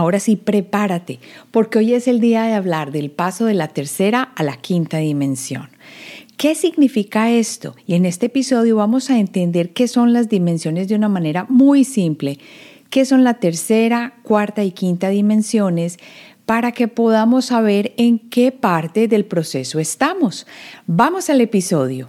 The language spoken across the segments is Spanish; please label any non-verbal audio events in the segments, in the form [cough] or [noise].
Ahora sí, prepárate, porque hoy es el día de hablar del paso de la tercera a la quinta dimensión. ¿Qué significa esto? Y en este episodio vamos a entender qué son las dimensiones de una manera muy simple, qué son la tercera, cuarta y quinta dimensiones, para que podamos saber en qué parte del proceso estamos. Vamos al episodio.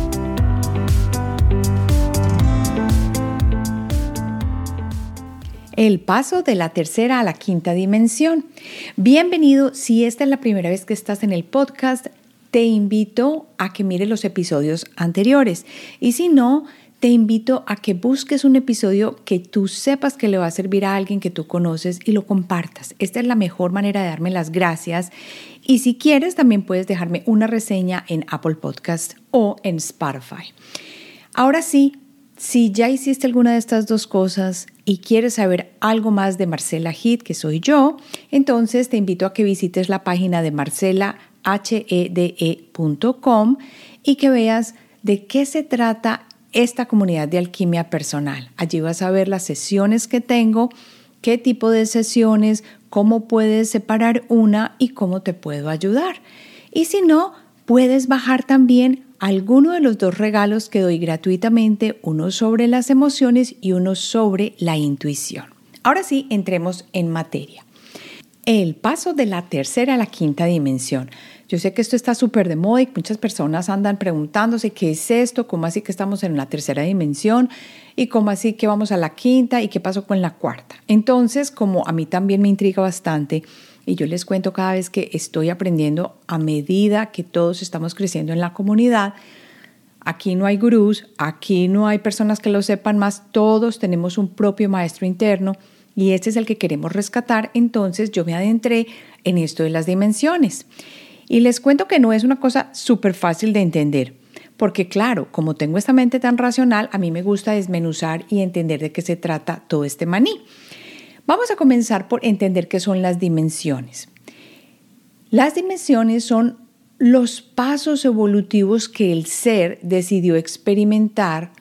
El paso de la tercera a la quinta dimensión. Bienvenido, si esta es la primera vez que estás en el podcast, te invito a que mires los episodios anteriores y si no, te invito a que busques un episodio que tú sepas que le va a servir a alguien que tú conoces y lo compartas. Esta es la mejor manera de darme las gracias. Y si quieres, también puedes dejarme una reseña en Apple Podcast o en Spotify. Ahora sí, si ya hiciste alguna de estas dos cosas y quieres saber algo más de Marcela Hit, que soy yo, entonces te invito a que visites la página de marcelahede.com y que veas de qué se trata esta comunidad de alquimia personal. Allí vas a ver las sesiones que tengo, qué tipo de sesiones, cómo puedes separar una y cómo te puedo ayudar. Y si no, puedes bajar también alguno de los dos regalos que doy gratuitamente, uno sobre las emociones y uno sobre la intuición. Ahora sí, entremos en materia. El paso de la tercera a la quinta dimensión. Yo sé que esto está súper de moda y muchas personas andan preguntándose qué es esto, cómo así que estamos en la tercera dimensión y cómo así que vamos a la quinta y qué pasó con la cuarta. Entonces, como a mí también me intriga bastante, y yo les cuento cada vez que estoy aprendiendo a medida que todos estamos creciendo en la comunidad. Aquí no hay gurús, aquí no hay personas que lo sepan más, todos tenemos un propio maestro interno y este es el que queremos rescatar. Entonces yo me adentré en esto de las dimensiones. Y les cuento que no es una cosa súper fácil de entender, porque claro, como tengo esta mente tan racional, a mí me gusta desmenuzar y entender de qué se trata todo este maní. Vamos a comenzar por entender qué son las dimensiones. Las dimensiones son los pasos evolutivos que el ser decidió experimentar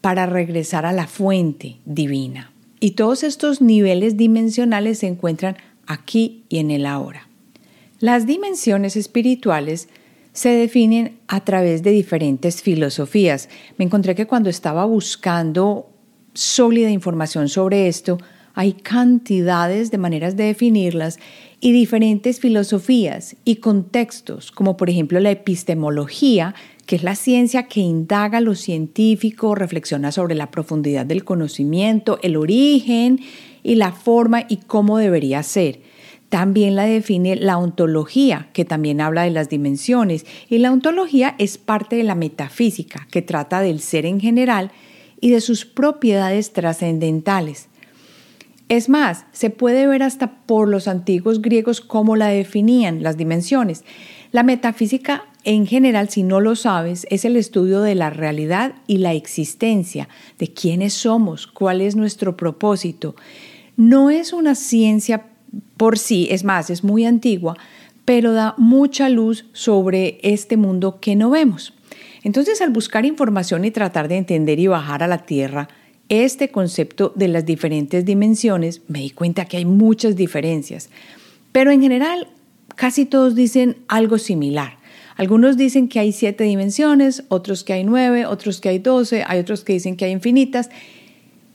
para regresar a la fuente divina. Y todos estos niveles dimensionales se encuentran aquí y en el ahora. Las dimensiones espirituales se definen a través de diferentes filosofías. Me encontré que cuando estaba buscando sólida información sobre esto, hay cantidades de maneras de definirlas y diferentes filosofías y contextos, como por ejemplo la epistemología, que es la ciencia que indaga lo científico, reflexiona sobre la profundidad del conocimiento, el origen y la forma y cómo debería ser. También la define la ontología, que también habla de las dimensiones, y la ontología es parte de la metafísica, que trata del ser en general y de sus propiedades trascendentales. Es más, se puede ver hasta por los antiguos griegos cómo la definían, las dimensiones. La metafísica en general, si no lo sabes, es el estudio de la realidad y la existencia, de quiénes somos, cuál es nuestro propósito. No es una ciencia por sí, es más, es muy antigua, pero da mucha luz sobre este mundo que no vemos. Entonces, al buscar información y tratar de entender y bajar a la tierra, este concepto de las diferentes dimensiones, me di cuenta que hay muchas diferencias, pero en general casi todos dicen algo similar. Algunos dicen que hay siete dimensiones, otros que hay nueve, otros que hay doce, hay otros que dicen que hay infinitas.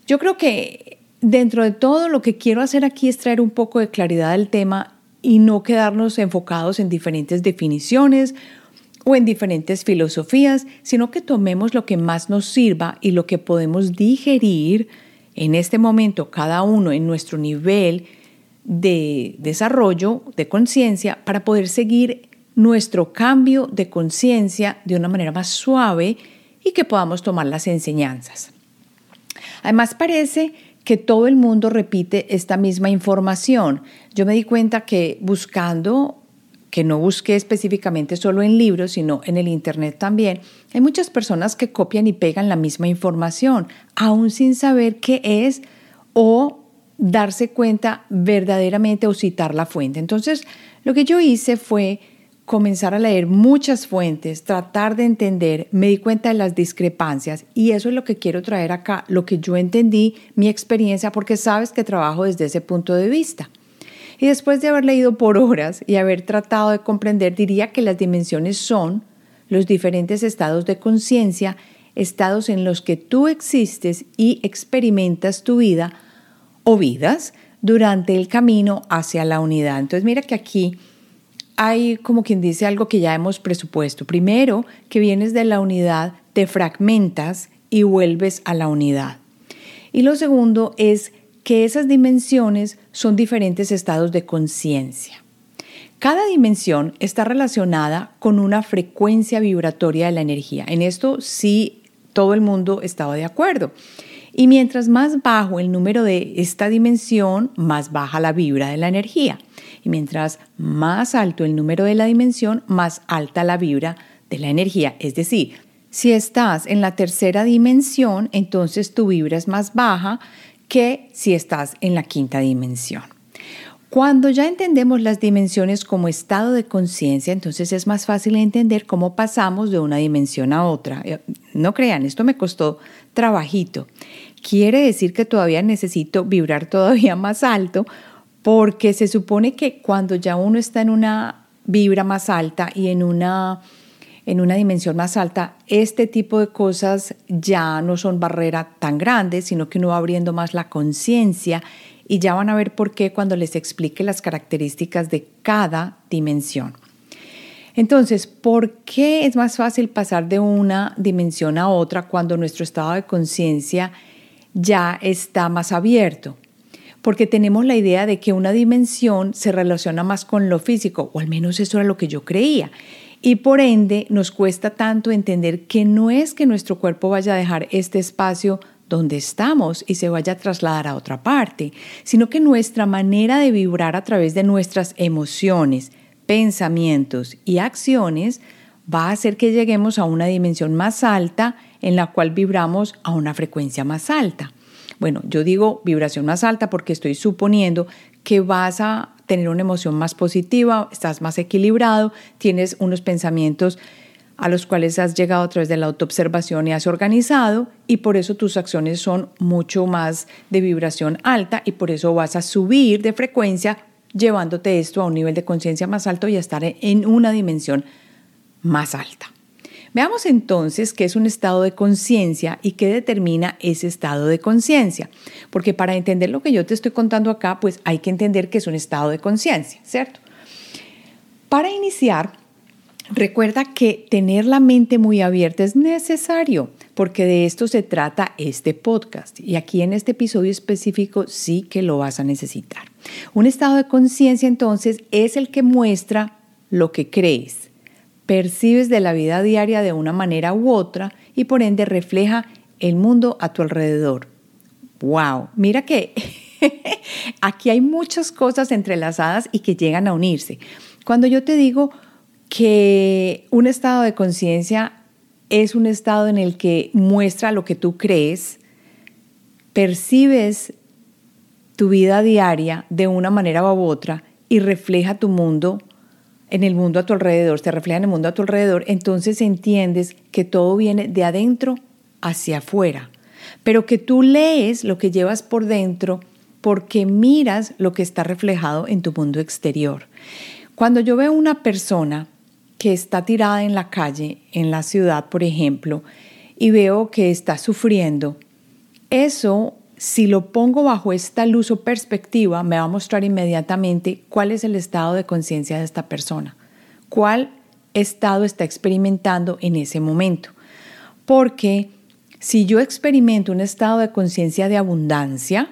Yo creo que dentro de todo lo que quiero hacer aquí es traer un poco de claridad al tema y no quedarnos enfocados en diferentes definiciones o en diferentes filosofías, sino que tomemos lo que más nos sirva y lo que podemos digerir en este momento cada uno en nuestro nivel de desarrollo, de conciencia, para poder seguir nuestro cambio de conciencia de una manera más suave y que podamos tomar las enseñanzas. Además parece que todo el mundo repite esta misma información. Yo me di cuenta que buscando que no busqué específicamente solo en libros, sino en el Internet también, hay muchas personas que copian y pegan la misma información, aún sin saber qué es o darse cuenta verdaderamente o citar la fuente. Entonces, lo que yo hice fue comenzar a leer muchas fuentes, tratar de entender, me di cuenta de las discrepancias y eso es lo que quiero traer acá, lo que yo entendí, mi experiencia, porque sabes que trabajo desde ese punto de vista. Y después de haber leído por horas y haber tratado de comprender, diría que las dimensiones son los diferentes estados de conciencia, estados en los que tú existes y experimentas tu vida o vidas durante el camino hacia la unidad. Entonces mira que aquí hay como quien dice algo que ya hemos presupuesto. Primero, que vienes de la unidad, te fragmentas y vuelves a la unidad. Y lo segundo es que esas dimensiones son diferentes estados de conciencia. Cada dimensión está relacionada con una frecuencia vibratoria de la energía. En esto sí todo el mundo estaba de acuerdo. Y mientras más bajo el número de esta dimensión, más baja la vibra de la energía. Y mientras más alto el número de la dimensión, más alta la vibra de la energía. Es decir, si estás en la tercera dimensión, entonces tu vibra es más baja que si estás en la quinta dimensión. Cuando ya entendemos las dimensiones como estado de conciencia, entonces es más fácil entender cómo pasamos de una dimensión a otra. Eh, no crean, esto me costó trabajito. Quiere decir que todavía necesito vibrar todavía más alto porque se supone que cuando ya uno está en una vibra más alta y en una en una dimensión más alta, este tipo de cosas ya no son barrera tan grandes, sino que uno va abriendo más la conciencia y ya van a ver por qué cuando les explique las características de cada dimensión. Entonces, ¿por qué es más fácil pasar de una dimensión a otra cuando nuestro estado de conciencia ya está más abierto? Porque tenemos la idea de que una dimensión se relaciona más con lo físico, o al menos eso era lo que yo creía. Y por ende nos cuesta tanto entender que no es que nuestro cuerpo vaya a dejar este espacio donde estamos y se vaya a trasladar a otra parte, sino que nuestra manera de vibrar a través de nuestras emociones, pensamientos y acciones va a hacer que lleguemos a una dimensión más alta en la cual vibramos a una frecuencia más alta. Bueno, yo digo vibración más alta porque estoy suponiendo que vas a tener una emoción más positiva, estás más equilibrado, tienes unos pensamientos a los cuales has llegado a través de la autoobservación y has organizado y por eso tus acciones son mucho más de vibración alta y por eso vas a subir de frecuencia llevándote esto a un nivel de conciencia más alto y a estar en una dimensión más alta. Veamos entonces qué es un estado de conciencia y qué determina ese estado de conciencia. Porque para entender lo que yo te estoy contando acá, pues hay que entender que es un estado de conciencia, ¿cierto? Para iniciar, recuerda que tener la mente muy abierta es necesario, porque de esto se trata este podcast. Y aquí en este episodio específico sí que lo vas a necesitar. Un estado de conciencia entonces es el que muestra lo que crees, percibes de la vida diaria de una manera u otra y por ende refleja el mundo a tu alrededor. ¡Wow! Mira que [laughs] aquí hay muchas cosas entrelazadas y que llegan a unirse. Cuando yo te digo que un estado de conciencia es un estado en el que muestra lo que tú crees, percibes tu vida diaria de una manera u otra y refleja tu mundo en el mundo a tu alrededor, se refleja en el mundo a tu alrededor, entonces entiendes que todo viene de adentro hacia afuera, pero que tú lees lo que llevas por dentro porque miras lo que está reflejado en tu mundo exterior. Cuando yo veo una persona que está tirada en la calle, en la ciudad, por ejemplo, y veo que está sufriendo, eso si lo pongo bajo esta luz o perspectiva, me va a mostrar inmediatamente cuál es el estado de conciencia de esta persona, cuál estado está experimentando en ese momento. Porque si yo experimento un estado de conciencia de abundancia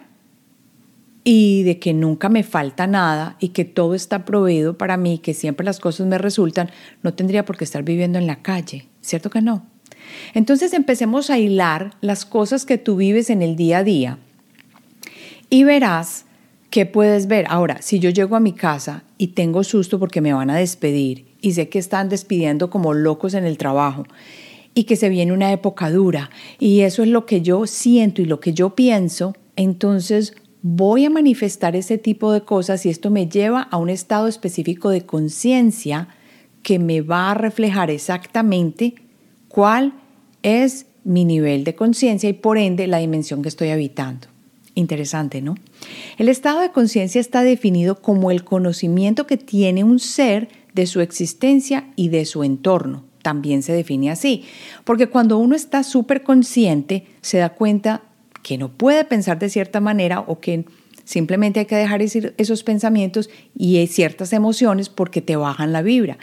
y de que nunca me falta nada y que todo está proveído para mí, que siempre las cosas me resultan, no tendría por qué estar viviendo en la calle, ¿cierto que no? Entonces empecemos a hilar las cosas que tú vives en el día a día y verás ¿Qué puedes ver? Ahora, si yo llego a mi casa y tengo susto porque me van a despedir y sé que están despidiendo como locos en el trabajo y que se viene una época dura y eso es lo que yo siento y lo que yo pienso, entonces voy a manifestar ese tipo de cosas y esto me lleva a un estado específico de conciencia que me va a reflejar exactamente cuál es mi nivel de conciencia y por ende la dimensión que estoy habitando. Interesante, ¿no? El estado de conciencia está definido como el conocimiento que tiene un ser de su existencia y de su entorno. También se define así, porque cuando uno está súper consciente, se da cuenta que no puede pensar de cierta manera o que simplemente hay que dejar esos pensamientos y ciertas emociones porque te bajan la vibra.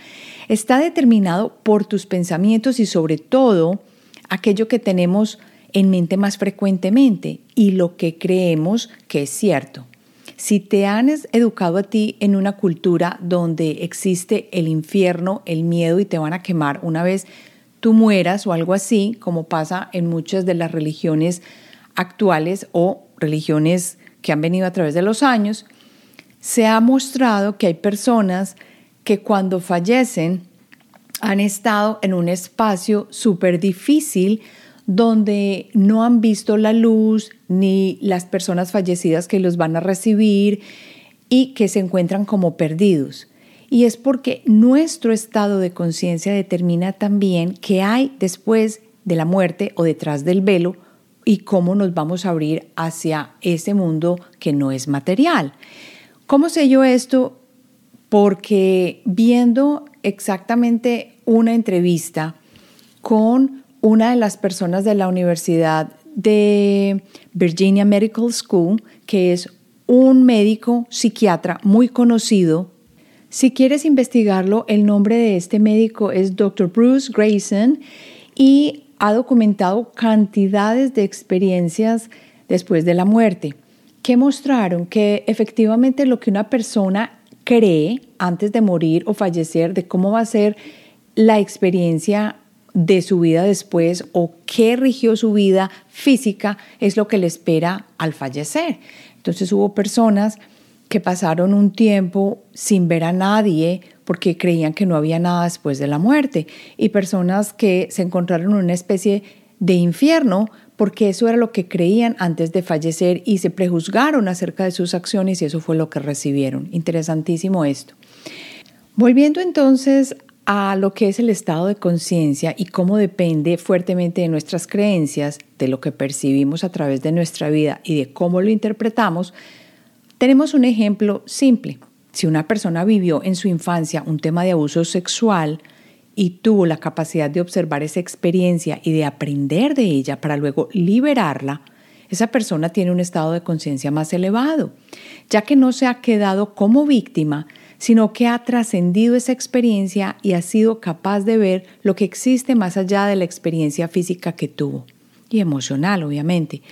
Está determinado por tus pensamientos y sobre todo aquello que tenemos en mente más frecuentemente y lo que creemos que es cierto. Si te han educado a ti en una cultura donde existe el infierno, el miedo y te van a quemar una vez tú mueras o algo así, como pasa en muchas de las religiones actuales o religiones que han venido a través de los años, se ha mostrado que hay personas que cuando fallecen han estado en un espacio súper difícil donde no han visto la luz ni las personas fallecidas que los van a recibir y que se encuentran como perdidos. Y es porque nuestro estado de conciencia determina también qué hay después de la muerte o detrás del velo y cómo nos vamos a abrir hacia ese mundo que no es material. ¿Cómo sé yo esto? Porque viendo exactamente una entrevista con una de las personas de la Universidad de Virginia Medical School, que es un médico psiquiatra muy conocido. Si quieres investigarlo, el nombre de este médico es Dr. Bruce Grayson y ha documentado cantidades de experiencias después de la muerte que mostraron que efectivamente lo que una persona cree antes de morir o fallecer, de cómo va a ser la experiencia de su vida después o qué rigió su vida física es lo que le espera al fallecer. Entonces hubo personas que pasaron un tiempo sin ver a nadie porque creían que no había nada después de la muerte y personas que se encontraron en una especie de infierno porque eso era lo que creían antes de fallecer y se prejuzgaron acerca de sus acciones y eso fue lo que recibieron. Interesantísimo esto. Volviendo entonces a lo que es el estado de conciencia y cómo depende fuertemente de nuestras creencias, de lo que percibimos a través de nuestra vida y de cómo lo interpretamos, tenemos un ejemplo simple. Si una persona vivió en su infancia un tema de abuso sexual y tuvo la capacidad de observar esa experiencia y de aprender de ella para luego liberarla, esa persona tiene un estado de conciencia más elevado, ya que no se ha quedado como víctima, sino que ha trascendido esa experiencia y ha sido capaz de ver lo que existe más allá de la experiencia física que tuvo y emocional, obviamente.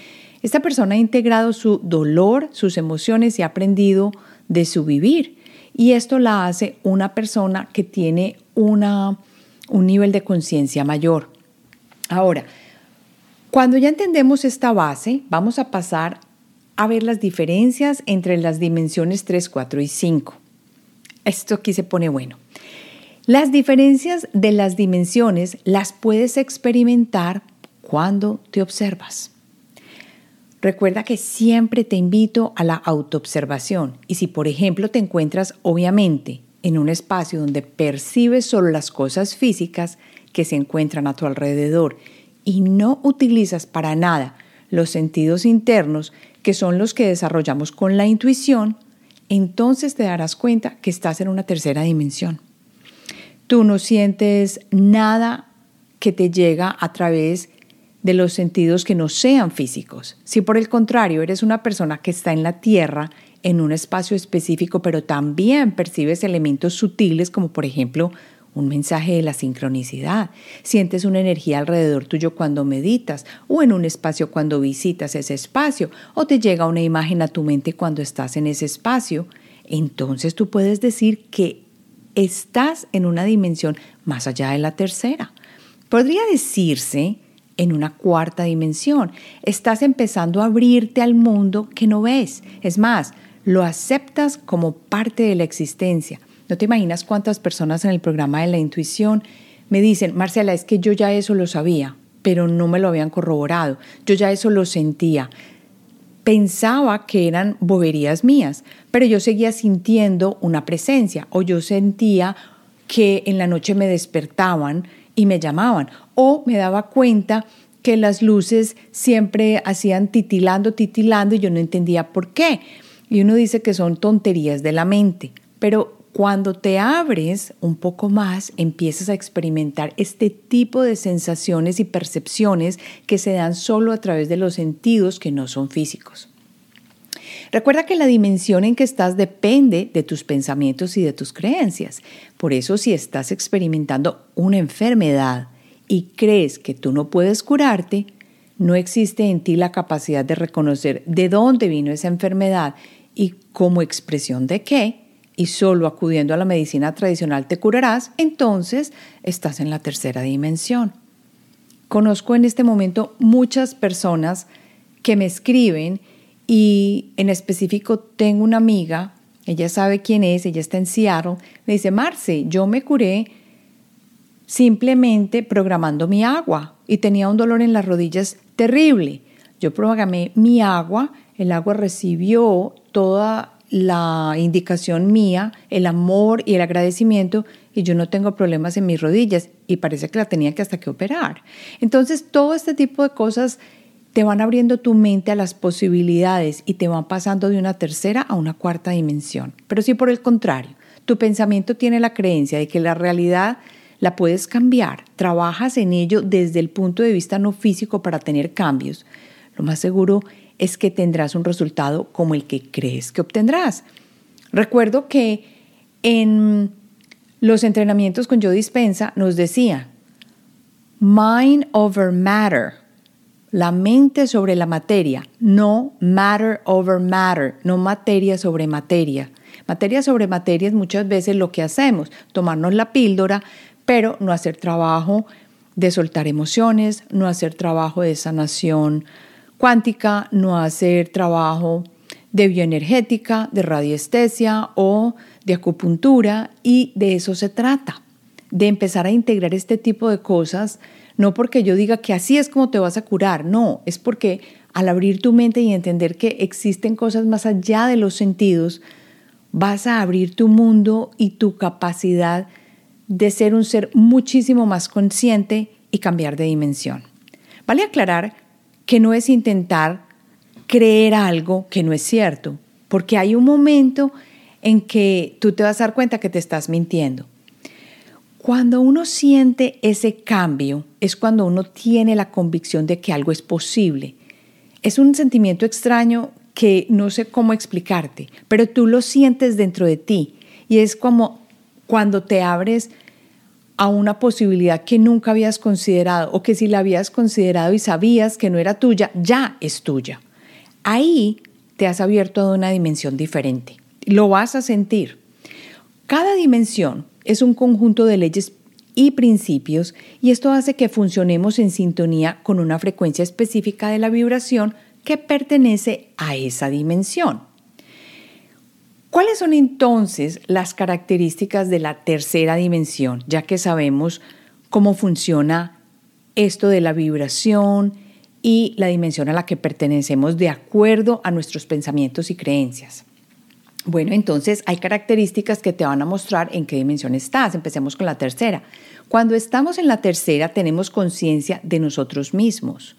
Esta persona ha integrado su dolor, sus emociones y ha aprendido de su vivir. Y esto la hace una persona que tiene una, un nivel de conciencia mayor. Ahora, cuando ya entendemos esta base, vamos a pasar a ver las diferencias entre las dimensiones 3, 4 y 5. Esto aquí se pone bueno. Las diferencias de las dimensiones las puedes experimentar cuando te observas. Recuerda que siempre te invito a la autoobservación y si por ejemplo te encuentras obviamente en un espacio donde percibes solo las cosas físicas que se encuentran a tu alrededor y no utilizas para nada los sentidos internos que son los que desarrollamos con la intuición, entonces te darás cuenta que estás en una tercera dimensión. Tú no sientes nada que te llega a través de los sentidos que no sean físicos. Si por el contrario eres una persona que está en la tierra, en un espacio específico, pero también percibes elementos sutiles como por ejemplo un mensaje de la sincronicidad. Sientes una energía alrededor tuyo cuando meditas o en un espacio cuando visitas ese espacio o te llega una imagen a tu mente cuando estás en ese espacio. Entonces tú puedes decir que estás en una dimensión más allá de la tercera. Podría decirse en una cuarta dimensión. Estás empezando a abrirte al mundo que no ves. Es más, lo aceptas como parte de la existencia. No te imaginas cuántas personas en el programa de la intuición me dicen, Marcela, es que yo ya eso lo sabía, pero no me lo habían corroborado. Yo ya eso lo sentía. Pensaba que eran boberías mías, pero yo seguía sintiendo una presencia o yo sentía que en la noche me despertaban y me llamaban o me daba cuenta que las luces siempre hacían titilando, titilando y yo no entendía por qué. Y uno dice que son tonterías de la mente, pero cuando te abres un poco más, empiezas a experimentar este tipo de sensaciones y percepciones que se dan solo a través de los sentidos que no son físicos. Recuerda que la dimensión en que estás depende de tus pensamientos y de tus creencias. Por eso si estás experimentando una enfermedad y crees que tú no puedes curarte, no existe en ti la capacidad de reconocer de dónde vino esa enfermedad y como expresión de qué, y solo acudiendo a la medicina tradicional te curarás, entonces estás en la tercera dimensión. Conozco en este momento muchas personas que me escriben y en específico tengo una amiga, ella sabe quién es, ella está en Seattle, me dice, Marce, yo me curé simplemente programando mi agua y tenía un dolor en las rodillas terrible. Yo programé mi agua, el agua recibió toda la indicación mía, el amor y el agradecimiento y yo no tengo problemas en mis rodillas y parece que la tenía que hasta que operar. Entonces, todo este tipo de cosas te van abriendo tu mente a las posibilidades y te van pasando de una tercera a una cuarta dimensión. Pero si por el contrario, tu pensamiento tiene la creencia de que la realidad la puedes cambiar, trabajas en ello desde el punto de vista no físico para tener cambios, lo más seguro es que tendrás un resultado como el que crees que obtendrás. Recuerdo que en los entrenamientos con Yo Dispensa nos decía, mind over matter, la mente sobre la materia, no matter over matter, no materia sobre materia. Materia sobre materia es muchas veces lo que hacemos, tomarnos la píldora, pero no hacer trabajo de soltar emociones, no hacer trabajo de sanación cuántica, no hacer trabajo de bioenergética, de radiestesia o de acupuntura y de eso se trata, de empezar a integrar este tipo de cosas, no porque yo diga que así es como te vas a curar, no, es porque al abrir tu mente y entender que existen cosas más allá de los sentidos, vas a abrir tu mundo y tu capacidad de ser un ser muchísimo más consciente y cambiar de dimensión. Vale aclarar que no es intentar creer algo que no es cierto, porque hay un momento en que tú te vas a dar cuenta que te estás mintiendo. Cuando uno siente ese cambio es cuando uno tiene la convicción de que algo es posible. Es un sentimiento extraño que no sé cómo explicarte, pero tú lo sientes dentro de ti y es como cuando te abres a una posibilidad que nunca habías considerado o que si la habías considerado y sabías que no era tuya, ya es tuya. Ahí te has abierto a una dimensión diferente. Lo vas a sentir. Cada dimensión es un conjunto de leyes y principios y esto hace que funcionemos en sintonía con una frecuencia específica de la vibración que pertenece a esa dimensión. ¿Cuáles son entonces las características de la tercera dimensión, ya que sabemos cómo funciona esto de la vibración y la dimensión a la que pertenecemos de acuerdo a nuestros pensamientos y creencias? Bueno, entonces hay características que te van a mostrar en qué dimensión estás. Empecemos con la tercera. Cuando estamos en la tercera tenemos conciencia de nosotros mismos.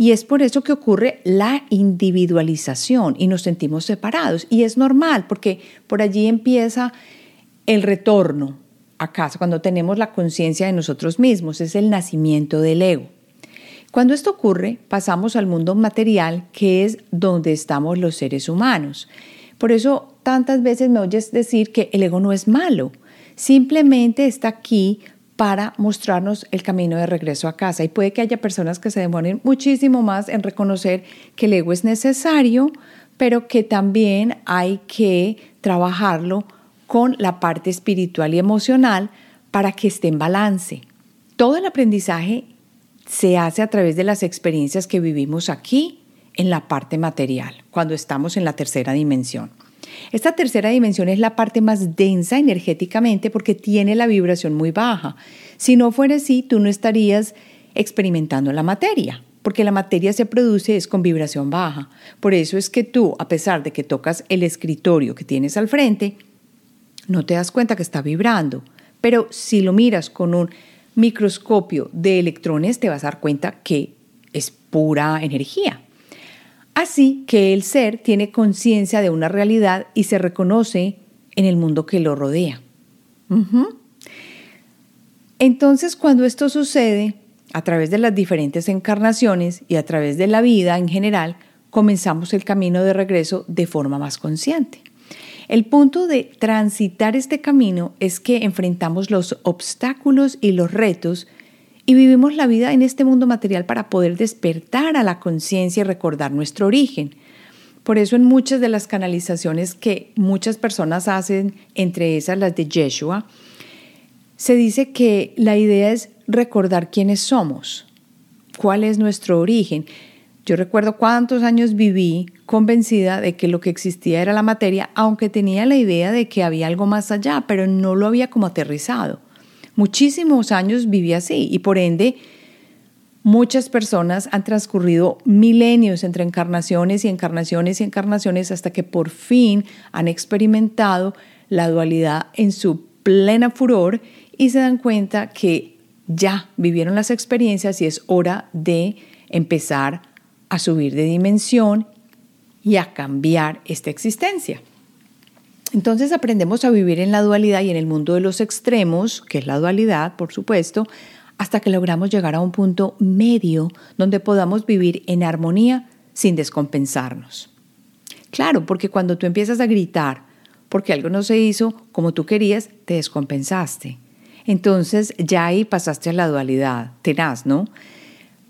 Y es por eso que ocurre la individualización y nos sentimos separados. Y es normal porque por allí empieza el retorno a casa, cuando tenemos la conciencia de nosotros mismos, es el nacimiento del ego. Cuando esto ocurre, pasamos al mundo material, que es donde estamos los seres humanos. Por eso tantas veces me oyes decir que el ego no es malo, simplemente está aquí para mostrarnos el camino de regreso a casa. Y puede que haya personas que se demoren muchísimo más en reconocer que el ego es necesario, pero que también hay que trabajarlo con la parte espiritual y emocional para que esté en balance. Todo el aprendizaje se hace a través de las experiencias que vivimos aquí en la parte material, cuando estamos en la tercera dimensión. Esta tercera dimensión es la parte más densa energéticamente porque tiene la vibración muy baja. Si no fuera así, tú no estarías experimentando la materia, porque la materia se produce es con vibración baja. Por eso es que tú, a pesar de que tocas el escritorio que tienes al frente, no te das cuenta que está vibrando. Pero si lo miras con un microscopio de electrones, te vas a dar cuenta que es pura energía. Así que el ser tiene conciencia de una realidad y se reconoce en el mundo que lo rodea. Entonces, cuando esto sucede, a través de las diferentes encarnaciones y a través de la vida en general, comenzamos el camino de regreso de forma más consciente. El punto de transitar este camino es que enfrentamos los obstáculos y los retos y vivimos la vida en este mundo material para poder despertar a la conciencia y recordar nuestro origen. Por eso en muchas de las canalizaciones que muchas personas hacen, entre esas las de Yeshua, se dice que la idea es recordar quiénes somos, cuál es nuestro origen. Yo recuerdo cuántos años viví convencida de que lo que existía era la materia, aunque tenía la idea de que había algo más allá, pero no lo había como aterrizado. Muchísimos años viví así y por ende muchas personas han transcurrido milenios entre encarnaciones y encarnaciones y encarnaciones hasta que por fin han experimentado la dualidad en su plena furor y se dan cuenta que ya vivieron las experiencias y es hora de empezar a subir de dimensión y a cambiar esta existencia. Entonces aprendemos a vivir en la dualidad y en el mundo de los extremos, que es la dualidad, por supuesto, hasta que logramos llegar a un punto medio donde podamos vivir en armonía sin descompensarnos. Claro, porque cuando tú empiezas a gritar porque algo no se hizo como tú querías, te descompensaste. Entonces ya ahí pasaste a la dualidad, tenaz, ¿no?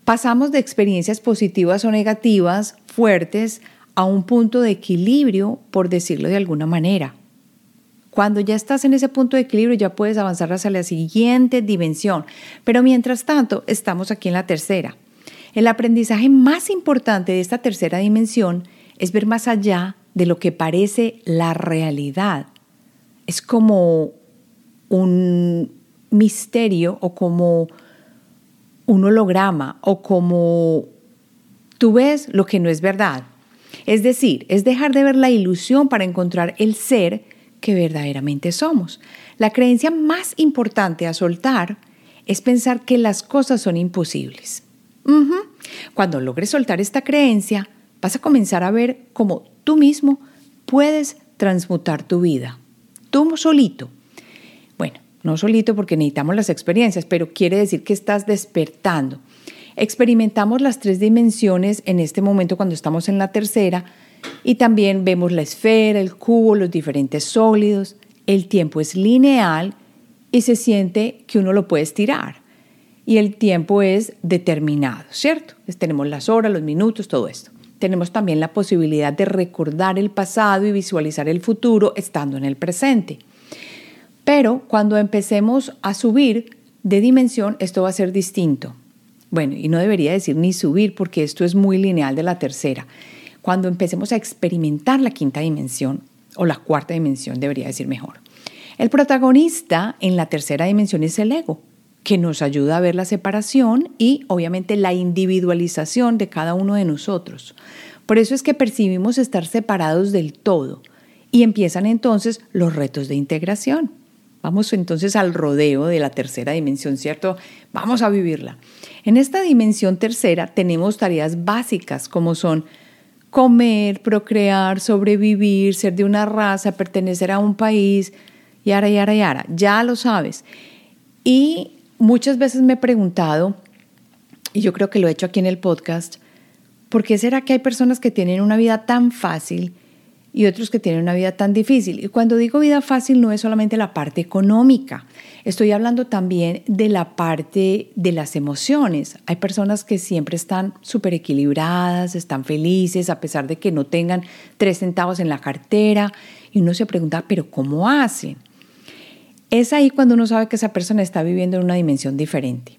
Pasamos de experiencias positivas o negativas fuertes a un punto de equilibrio, por decirlo de alguna manera. Cuando ya estás en ese punto de equilibrio ya puedes avanzar hacia la siguiente dimensión, pero mientras tanto estamos aquí en la tercera. El aprendizaje más importante de esta tercera dimensión es ver más allá de lo que parece la realidad. Es como un misterio o como un holograma o como tú ves lo que no es verdad. Es decir, es dejar de ver la ilusión para encontrar el ser que verdaderamente somos. La creencia más importante a soltar es pensar que las cosas son imposibles. Cuando logres soltar esta creencia, vas a comenzar a ver cómo tú mismo puedes transmutar tu vida. Tú solito. Bueno, no solito porque necesitamos las experiencias, pero quiere decir que estás despertando. Experimentamos las tres dimensiones en este momento cuando estamos en la tercera y también vemos la esfera, el cubo, los diferentes sólidos. El tiempo es lineal y se siente que uno lo puede estirar. Y el tiempo es determinado, ¿cierto? tenemos las horas, los minutos, todo esto. Tenemos también la posibilidad de recordar el pasado y visualizar el futuro estando en el presente. Pero cuando empecemos a subir de dimensión, esto va a ser distinto. Bueno, y no debería decir ni subir porque esto es muy lineal de la tercera. Cuando empecemos a experimentar la quinta dimensión, o la cuarta dimensión debería decir mejor. El protagonista en la tercera dimensión es el ego, que nos ayuda a ver la separación y obviamente la individualización de cada uno de nosotros. Por eso es que percibimos estar separados del todo y empiezan entonces los retos de integración. Vamos entonces al rodeo de la tercera dimensión, ¿cierto? Vamos a vivirla. En esta dimensión tercera tenemos tareas básicas como son comer, procrear, sobrevivir, ser de una raza, pertenecer a un país, yara, yara, yara. Ya lo sabes. Y muchas veces me he preguntado, y yo creo que lo he hecho aquí en el podcast, ¿por qué será que hay personas que tienen una vida tan fácil y otros que tienen una vida tan difícil. Y cuando digo vida fácil no es solamente la parte económica, estoy hablando también de la parte de las emociones. Hay personas que siempre están súper equilibradas, están felices a pesar de que no tengan tres centavos en la cartera y uno se pregunta, pero ¿cómo hacen? Es ahí cuando uno sabe que esa persona está viviendo en una dimensión diferente.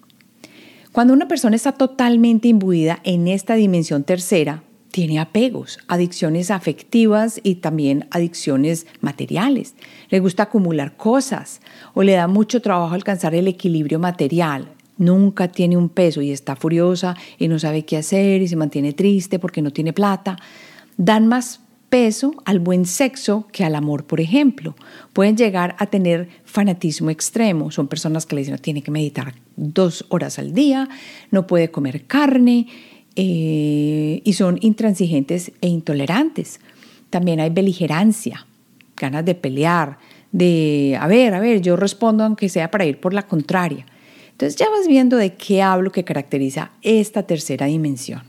Cuando una persona está totalmente imbuida en esta dimensión tercera, tiene apegos, adicciones afectivas y también adicciones materiales. Le gusta acumular cosas o le da mucho trabajo alcanzar el equilibrio material. Nunca tiene un peso y está furiosa y no sabe qué hacer y se mantiene triste porque no tiene plata. Dan más peso al buen sexo que al amor, por ejemplo. Pueden llegar a tener fanatismo extremo. Son personas que le dicen, tiene que meditar dos horas al día, no puede comer carne eh, y son intransigentes e intolerantes. También hay beligerancia, ganas de pelear, de, a ver, a ver, yo respondo aunque sea para ir por la contraria. Entonces ya vas viendo de qué hablo que caracteriza esta tercera dimensión.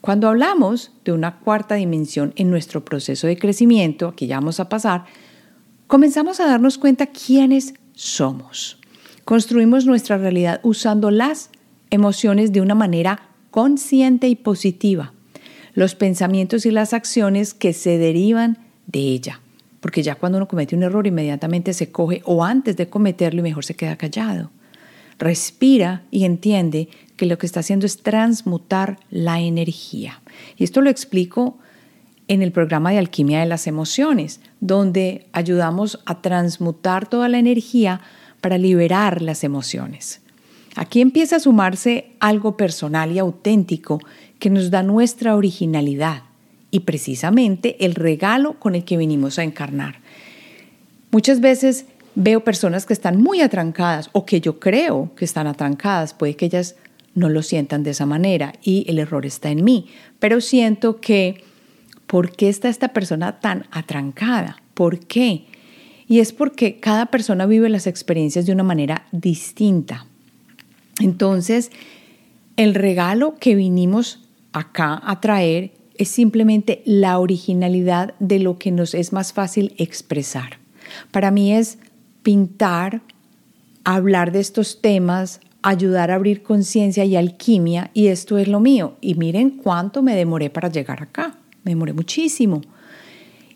Cuando hablamos de una cuarta dimensión en nuestro proceso de crecimiento, aquí ya vamos a pasar, comenzamos a darnos cuenta quiénes somos. Construimos nuestra realidad usando las emociones de una manera consciente y positiva, los pensamientos y las acciones que se derivan de ella. Porque ya cuando uno comete un error inmediatamente se coge o antes de cometerlo y mejor se queda callado. Respira y entiende que lo que está haciendo es transmutar la energía. Y esto lo explico en el programa de alquimia de las emociones, donde ayudamos a transmutar toda la energía para liberar las emociones. Aquí empieza a sumarse algo personal y auténtico que nos da nuestra originalidad y precisamente el regalo con el que venimos a encarnar. Muchas veces veo personas que están muy atrancadas o que yo creo que están atrancadas, puede que ellas no lo sientan de esa manera y el error está en mí. Pero siento que, ¿por qué está esta persona tan atrancada? ¿Por qué? Y es porque cada persona vive las experiencias de una manera distinta. Entonces, el regalo que vinimos acá a traer es simplemente la originalidad de lo que nos es más fácil expresar. Para mí es pintar, hablar de estos temas, ayudar a abrir conciencia y alquimia y esto es lo mío. Y miren cuánto me demoré para llegar acá. Me demoré muchísimo.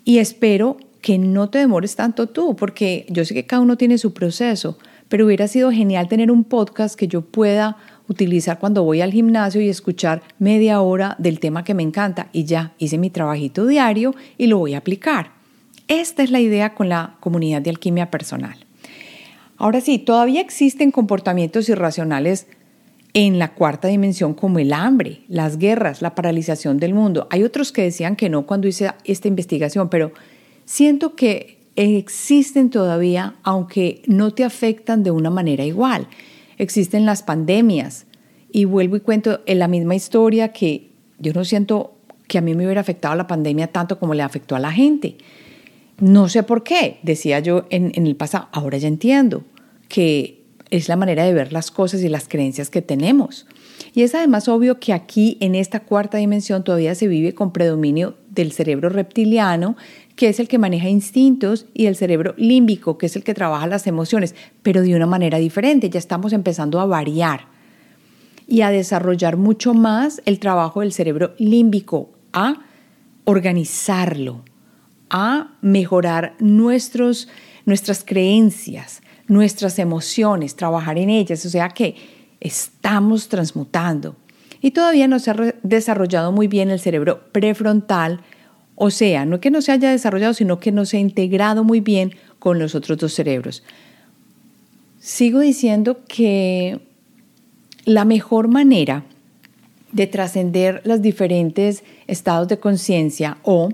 Y espero que no te demores tanto tú, porque yo sé que cada uno tiene su proceso, pero hubiera sido genial tener un podcast que yo pueda utilizar cuando voy al gimnasio y escuchar media hora del tema que me encanta y ya hice mi trabajito diario y lo voy a aplicar. Esta es la idea con la comunidad de alquimia personal. Ahora sí, todavía existen comportamientos irracionales en la cuarta dimensión como el hambre, las guerras, la paralización del mundo. Hay otros que decían que no cuando hice esta investigación, pero siento que existen todavía, aunque no te afectan de una manera igual. Existen las pandemias y vuelvo y cuento en la misma historia que yo no siento que a mí me hubiera afectado la pandemia tanto como le afectó a la gente. No sé por qué, decía yo en, el pasado, ahora ya entiendo que es la manera de ver las cosas y las creencias que tenemos. Y es además obvio que aquí en esta cuarta dimensión todavía se vive con predominio del cerebro reptiliano, que es el que maneja instintos, y el cerebro límbico, que es el que trabaja las emociones, pero de una manera diferente. Ya estamos empezando a variar y a desarrollar mucho más el trabajo del cerebro límbico, a organizarlo, a mejorar nuestros, nuestras creencias, nuestras emociones, trabajar en ellas, o sea que estamos transmutando. Y todavía no se ha desarrollado muy bien el cerebro prefrontal, o sea, no que no se haya desarrollado, sino que no se ha integrado muy bien con los otros dos cerebros. Sigo diciendo que la mejor manera de trascender los diferentes estados de conciencia o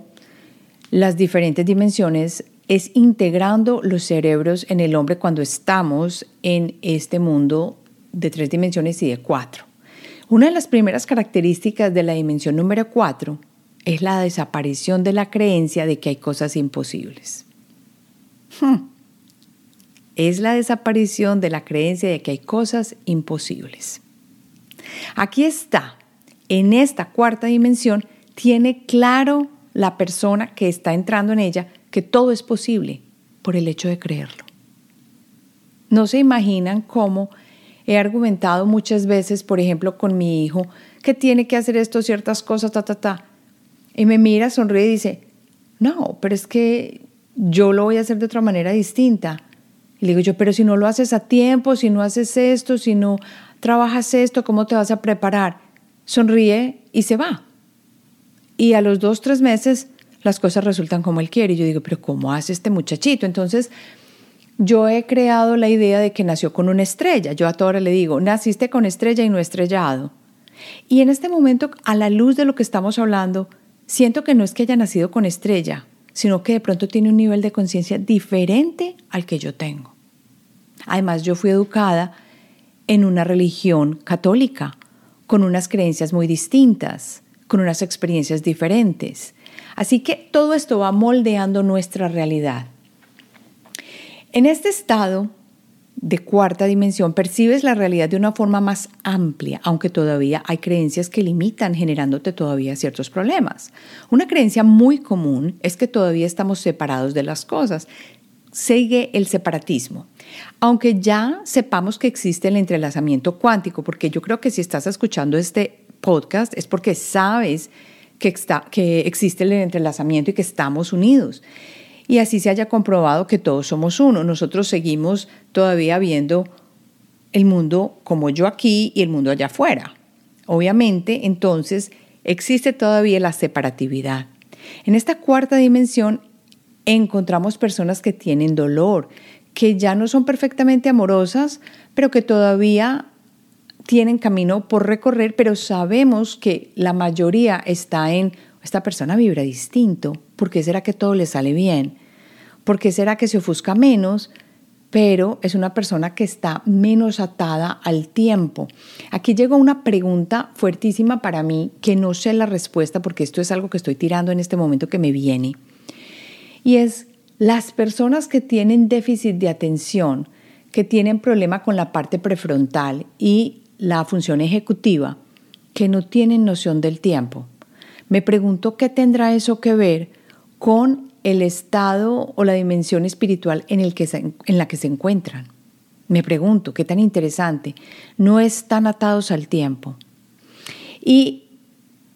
las diferentes dimensiones es integrando los cerebros en el hombre cuando estamos en este mundo de tres dimensiones y de cuatro. Una de las primeras características de la dimensión número cuatro es la desaparición de la creencia de que hay cosas imposibles. Hmm. Es la desaparición de la creencia de que hay cosas imposibles. Aquí está, en esta cuarta dimensión, tiene claro la persona que está entrando en ella que todo es posible por el hecho de creerlo. No se imaginan cómo he argumentado muchas veces, por ejemplo, con mi hijo, que tiene que hacer esto, ciertas cosas, ta, ta, ta. Y me mira, sonríe y dice, no, pero es que yo lo voy a hacer de otra manera distinta. Y le digo yo, pero si no lo haces a tiempo, si no haces esto, si no trabajas esto, ¿cómo te vas a preparar? Sonríe y se va y a los dos, tres meses las cosas resultan como él quiere. Y yo digo, pero ¿cómo hace este muchachito? Entonces, yo he creado la idea de que nació con una estrella. Yo a toda le digo, naciste con estrella y no estrellado. Y en este momento, a la luz de lo que estamos hablando, siento que no es que haya nacido con estrella, sino que de pronto tiene un nivel de conciencia diferente al que yo tengo. Además, yo fui educada en una religión católica, con unas creencias muy distintas, con unas experiencias diferentes. Así que todo esto va moldeando nuestra realidad. En este estado de cuarta dimensión percibes la realidad de una forma más amplia, aunque todavía hay creencias que limitan generándote todavía ciertos problemas. Una creencia muy común es que todavía estamos separados de las cosas. Sigue el separatismo. Aunque ya sepamos que existe el entrelazamiento cuántico, porque yo creo que si estás escuchando este podcast es porque sabes que, está, que existe el entrelazamiento y que estamos unidos y así se haya comprobado que todos somos uno. Nosotros seguimos todavía viendo el mundo como yo aquí y el mundo allá afuera. Obviamente, entonces, existe todavía la separatividad. En esta cuarta dimensión encontramos personas que tienen dolor, que ya no son perfectamente amorosas, pero que todavía tienen camino por recorrer, pero sabemos que la mayoría está en esta persona vibra distinto, ¿por qué será que todo le sale bien? ¿Por qué será que se ofusca menos? Pero es una persona que está menos atada al tiempo. Aquí llegó una pregunta fuertísima para mí que no sé la respuesta porque esto es algo que estoy tirando en este momento que me viene. Y es las personas que tienen déficit de atención, que tienen problema con la parte prefrontal y la función ejecutiva, que no tienen noción del tiempo. Me pregunto qué tendrá eso que ver con el estado o la dimensión espiritual en, el que en la que se encuentran. Me pregunto, qué tan interesante, no están atados al tiempo. Y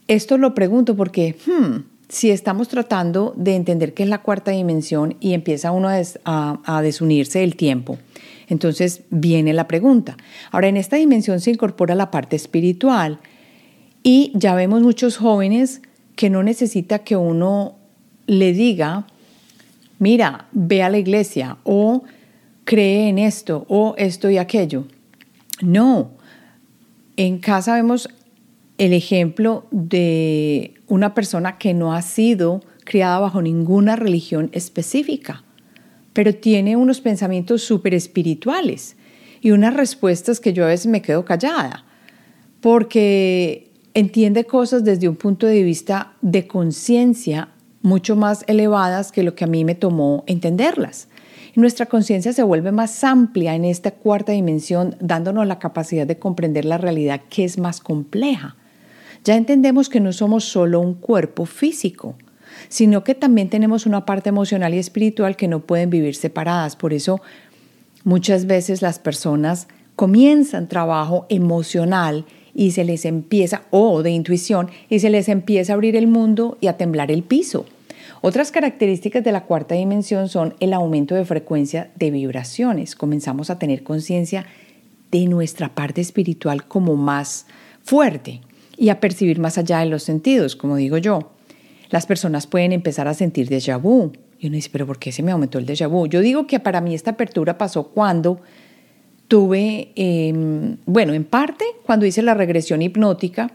esto lo pregunto porque hmm, si estamos tratando de entender qué es la cuarta dimensión y empieza uno a, a desunirse del tiempo, entonces viene la pregunta. Ahora, en esta dimensión se incorpora la parte espiritual y ya vemos muchos jóvenes que no necesita que uno le diga, mira, ve a la iglesia o cree en esto o esto y aquello. No, en casa vemos el ejemplo de una persona que no ha sido criada bajo ninguna religión específica, pero tiene unos pensamientos súper espirituales y unas respuestas que yo a veces me quedo callada, porque entiende cosas desde un punto de vista de conciencia mucho más elevadas que lo que a mí me tomó entenderlas. nuestra conciencia se vuelve más amplia en esta cuarta dimensión, dándonos la capacidad de comprender la realidad que es más compleja. Ya entendemos que no somos solo un cuerpo físico, sino que también tenemos una parte emocional y espiritual que no pueden vivir separadas. Por eso muchas veces las personas comienzan trabajo emocional y se les empieza, o de intuición, y se les empieza a abrir el mundo y a temblar el piso. Otras características de la cuarta dimensión son el aumento de frecuencia de vibraciones. Comenzamos a tener conciencia de nuestra parte espiritual como más fuerte y a percibir más allá de los sentidos, como digo yo. Las personas pueden empezar a sentir déjà vu. Y uno dice, pero ¿por qué se me aumentó el déjà vu? Yo digo que para mí esta apertura pasó cuando tuve, em, bueno, en parte cuando hice la regresión hipnótica,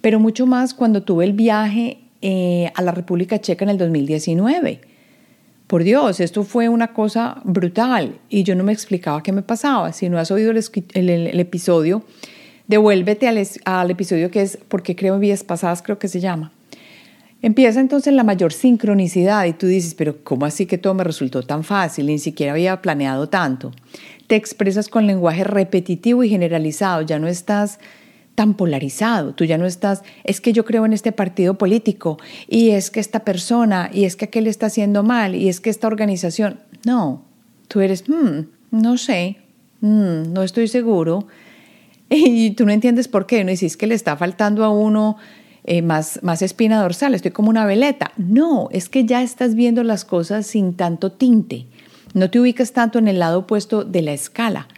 pero mucho más cuando tuve el viaje eh, a la República Checa en el 2019. Por Dios, esto fue una cosa brutal y yo no me explicaba qué me pasaba. Si no has oído el, episodio, devuélvete al, episodio que es ¿Por qué creo en vidas pasadas? Creo que se llama. Empieza entonces la mayor sincronicidad y tú dices, pero ¿cómo así que todo me resultó tan fácil? Ni siquiera había planeado tanto te expresas con lenguaje repetitivo y generalizado, ya no estás tan polarizado, tú ya no estás, es que yo creo en este partido político y es que esta persona y es que aquel está haciendo mal y es que esta organización, no, tú eres, hmm, no sé, hmm, no estoy seguro [laughs] y tú no entiendes por qué, no dices que le está faltando a uno eh, más, más espina dorsal, estoy como una veleta, no, es que ya estás viendo las cosas sin tanto tinte no te ubicas tanto en el lado opuesto de la escala.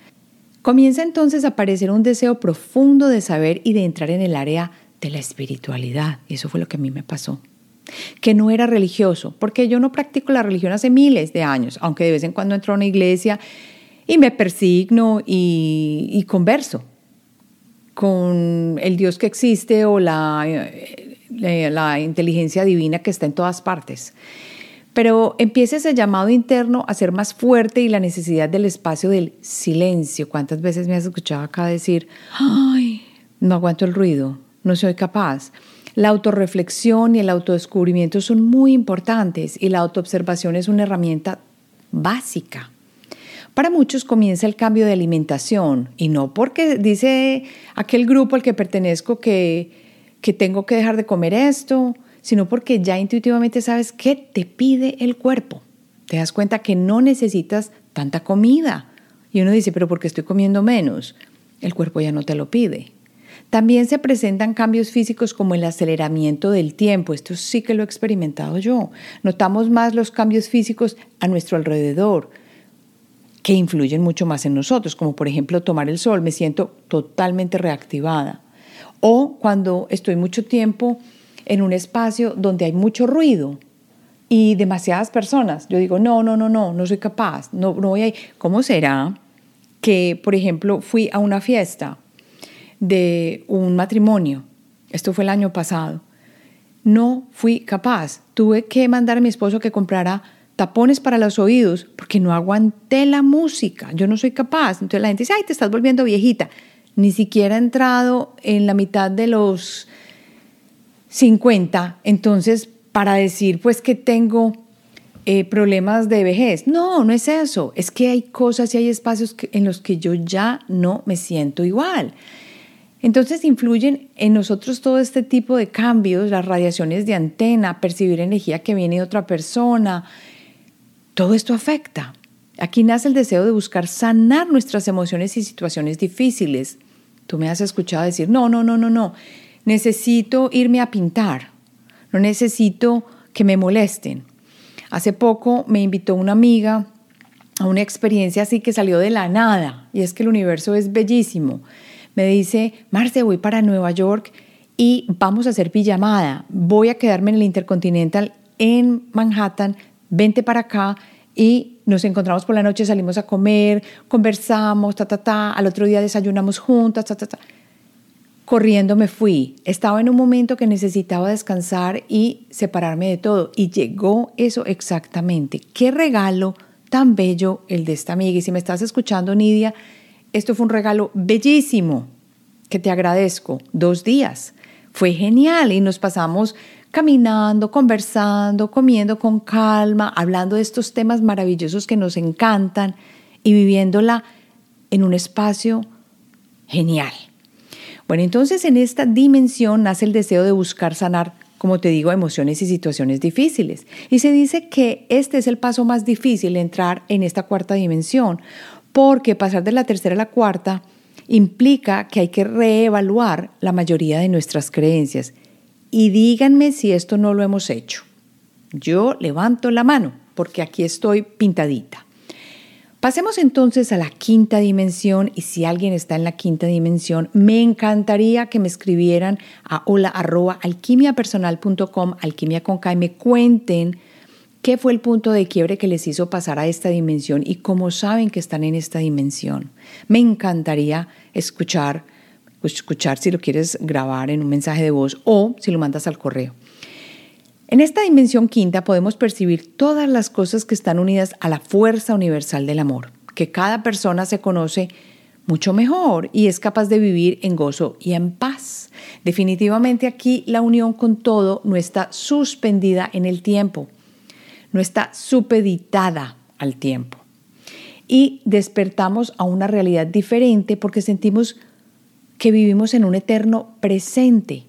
Comienza entonces a aparecer un deseo profundo de saber y de entrar en el área de la espiritualidad. Y eso fue lo que a mí me pasó. Que no era religioso, porque yo no practico la religión hace miles de años, aunque de vez en cuando entro a una iglesia y me persigno y, converso con el Dios que existe o la, eh, la inteligencia divina que está en todas partes. Pero empieza ese llamado interno a ser más fuerte y la necesidad del espacio del silencio. ¿Cuántas veces me has escuchado acá decir, ay, no aguanto el ruido, no soy capaz? La autorreflexión y el autodescubrimiento son muy importantes y la autoobservación es una herramienta básica. Para muchos comienza el cambio de alimentación y no porque dice aquel grupo al que pertenezco que, que tengo que dejar de comer esto, sino porque ya intuitivamente sabes qué te pide el cuerpo. Te das cuenta que no necesitas tanta comida. Y uno dice, pero ¿por qué estoy comiendo menos? El cuerpo ya no te lo pide. También se presentan cambios físicos como el aceleramiento del tiempo. Esto sí que lo he experimentado yo. Notamos más los cambios físicos a nuestro alrededor que influyen mucho más en nosotros, como por ejemplo tomar el sol. Me siento totalmente reactivada. O cuando estoy mucho tiempo en un espacio donde hay mucho ruido y demasiadas personas. Yo digo, no, no, no, no, no soy capaz, no, no voy a ir. ¿Cómo será que, por ejemplo, fui a una fiesta de un matrimonio? Esto fue el año pasado. No fui capaz. Tuve que mandar a mi esposo que comprara tapones para los oídos porque no aguanté la música. Yo no soy capaz. Entonces la gente dice, ay, te estás volviendo viejita. Ni siquiera he entrado en la mitad de los 50, entonces para decir pues que tengo eh, problemas de vejez. No, no es eso. Es que hay cosas y hay espacios en los que yo ya no me siento igual. Entonces influyen en nosotros todo este tipo de cambios, las radiaciones de antena, percibir energía que viene de otra persona. Todo esto afecta. Aquí nace el deseo de buscar sanar nuestras emociones y situaciones difíciles. Tú me has escuchado decir, no, no, no, no, no necesito irme a pintar, no necesito que me molesten. Hace poco me invitó una amiga a una experiencia así que salió de la nada, y es que el universo es bellísimo. Me dice, Marce, voy para Nueva York y vamos a hacer pijamada. Voy a quedarme en el Intercontinental en Manhattan, vente para acá y nos encontramos por la noche, salimos a comer, conversamos, ta, ta, ta, al otro día desayunamos juntas, ta, ta, ta corriendo me fui. Estaba en un momento que necesitaba descansar y separarme de todo. Y llegó eso exactamente. Qué regalo tan bello el de esta amiga. Y si me estás escuchando, Nidia, esto fue un regalo bellísimo que te agradezco. Dos días. Fue genial y nos pasamos caminando, conversando, comiendo con calma, hablando de estos temas maravillosos que nos encantan y viviéndola en un espacio genial. Bueno, entonces en esta dimensión nace el deseo de buscar sanar, como te digo, emociones y situaciones difíciles. Y se dice que este es el paso más difícil, entrar en esta cuarta dimensión, porque pasar de la tercera a la cuarta implica que hay que reevaluar la mayoría de nuestras creencias. Y díganme si esto no lo hemos hecho. Yo levanto la mano porque aquí estoy pintadita. Pasemos entonces a la quinta dimensión y si alguien está en la quinta dimensión, me encantaría que me escribieran a hola arroba alquimia con K, y me cuenten qué fue el punto de quiebre que les hizo pasar a esta dimensión y cómo saben que están en esta dimensión. Me encantaría escuchar, escuchar si lo quieres grabar en un mensaje de voz o si lo mandas al correo. En esta dimensión quinta podemos percibir todas las cosas que están unidas a la fuerza universal del amor, que cada persona se conoce mucho mejor y es capaz de vivir en gozo y en paz. Definitivamente aquí la unión con todo no está suspendida en el tiempo, no está supeditada al tiempo. Y despertamos a una realidad diferente porque sentimos que vivimos en un eterno presente,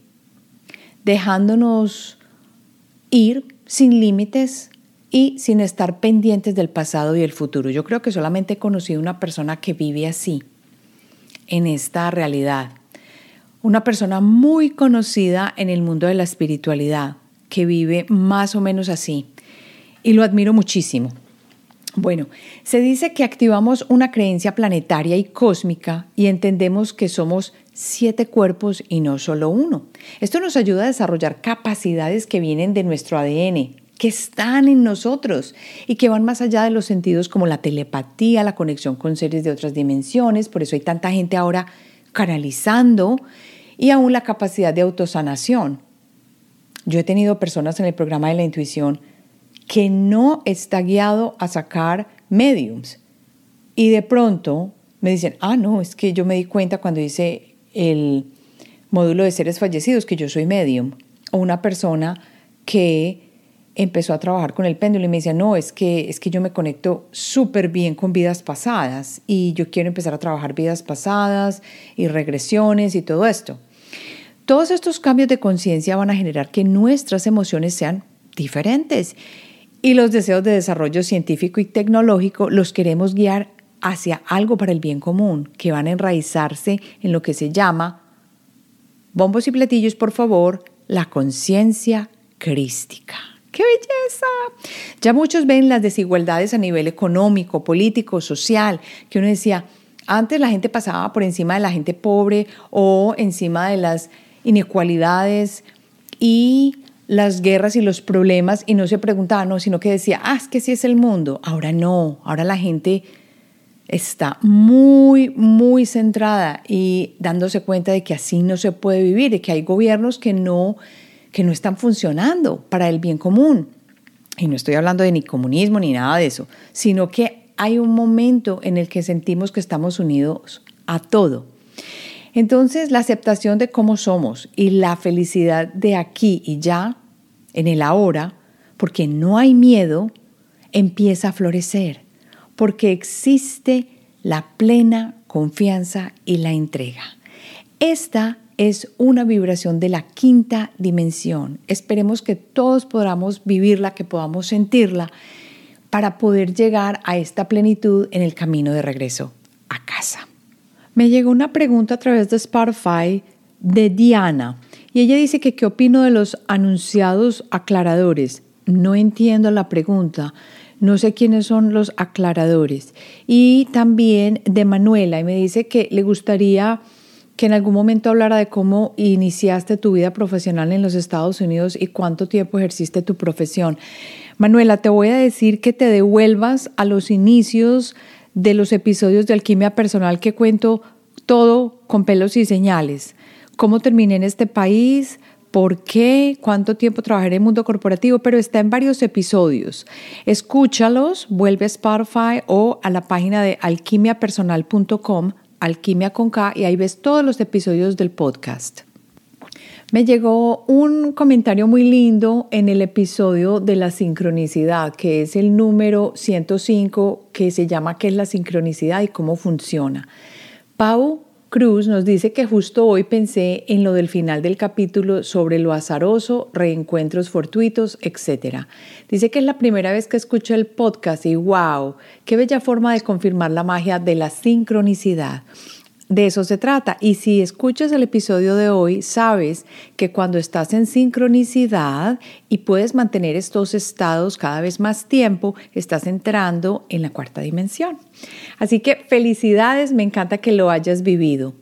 dejándonos ir sin límites y sin estar pendientes del pasado y el futuro. Yo creo que solamente he conocido una persona que vive así, en esta realidad. Una persona muy conocida en el mundo de la espiritualidad, que vive más o menos así. Y lo admiro muchísimo. Bueno, se dice que activamos una creencia planetaria y cósmica y entendemos que somos siete cuerpos y no solo uno. Esto nos ayuda a desarrollar capacidades que vienen de nuestro ADN, que están en nosotros y que van más allá de los sentidos como la telepatía, la conexión con seres de otras dimensiones. Por eso hay tanta gente ahora canalizando y aún la capacidad de autosanación. Yo he tenido personas en el programa de la intuición que no está guiado a sacar mediums. Y de pronto me dicen, ah, no, es que yo me di cuenta cuando hice el módulo de seres fallecidos que yo soy medium. O una persona que empezó a trabajar con el péndulo y me decía, no, es que, es que yo me conecto súper bien con vidas pasadas y yo quiero empezar a trabajar vidas pasadas y regresiones y todo esto. Todos estos cambios de conciencia van a generar que nuestras emociones sean diferentes y los deseos de desarrollo científico y tecnológico los queremos guiar hacia algo para el bien común, que van a enraizarse en lo que se llama, bombos y platillos por favor, la conciencia crística. ¡Qué belleza! Ya muchos ven las desigualdades a nivel económico, político, social, que uno decía, antes la gente pasaba por encima de la gente pobre o encima de las inequalidades y las guerras y los problemas y no se preguntaba, no, sino que decía, ah, es que sí es el mundo. Ahora no, ahora la gente está muy, muy centrada y dándose cuenta de que así no se puede vivir, de que hay gobiernos que no, que no están funcionando para el bien común. Y no estoy hablando de ni comunismo ni nada de eso, sino que hay un momento en el que sentimos que estamos unidos a todo. Entonces, la aceptación de cómo somos y la felicidad de aquí y ya, en el ahora, porque no hay miedo, empieza a florecer, porque existe la plena confianza y la entrega. Esta es una vibración de la quinta dimensión. Esperemos que todos podamos vivirla, que podamos sentirla, para poder llegar a esta plenitud en el camino de regreso. Me llegó una pregunta a través de Spotify de Diana y ella dice que qué opino de los anunciados aclaradores. No entiendo la pregunta. No sé quiénes son los aclaradores. Y también de Manuela y me dice que le gustaría que en algún momento hablara de cómo iniciaste tu vida profesional en los Estados Unidos y cuánto tiempo ejerciste tu profesión. Manuela, te voy a decir que te devuelvas a los inicios de los episodios de alquimia personal que cuento todo con pelos y señales. Cómo terminé en este país, por qué, cuánto tiempo trabajé en el mundo corporativo, pero está en varios episodios. Escúchalos, vuelve a Spotify o a la página de alquimiapersonal.com, alquimia con K, y ahí ves todos los episodios del podcast. Me llegó un comentario muy lindo en el episodio de la sincronicidad, que es el número 105, que se llama ¿Qué es la sincronicidad y cómo funciona? Pau Cruz nos dice que justo hoy pensé en lo del final del capítulo sobre lo azaroso, reencuentros fortuitos, etc. Dice que es la primera vez que escucha el podcast y wow, qué bella forma de confirmar la magia de la sincronicidad. De eso se trata. Y si escuchas el episodio de hoy, sabes que cuando estás en sincronicidad y puedes mantener estos estados cada vez más tiempo, estás entrando en la cuarta dimensión. Así que felicidades, me encanta que lo hayas vivido.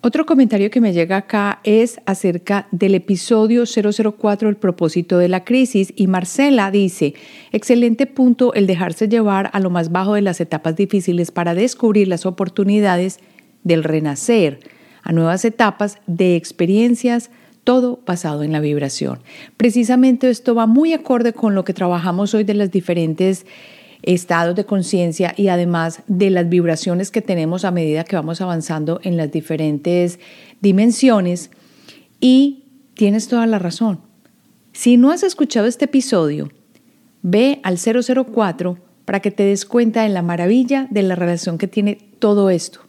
Otro comentario que me llega acá es acerca del episodio 004, el propósito de la crisis, y Marcela dice, excelente punto el dejarse llevar a lo más bajo de las etapas difíciles para descubrir las oportunidades del renacer a nuevas etapas de experiencias, todo basado en la vibración. Precisamente esto va muy acorde con lo que trabajamos hoy de los diferentes estados de conciencia y además de las vibraciones que tenemos a medida que vamos avanzando en las diferentes dimensiones. Y tienes toda la razón. Si no has escuchado este episodio, ve al 004 para que te des cuenta de la maravilla de la relación que tiene todo esto.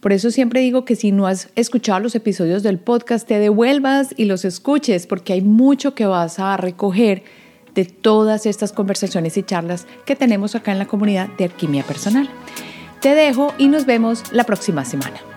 Por eso siempre digo que si no has escuchado los episodios del podcast, te devuelvas y los escuches, porque hay mucho que vas a recoger de todas estas conversaciones y charlas que tenemos acá en la comunidad de Alquimia Personal. Te dejo y nos vemos la próxima semana.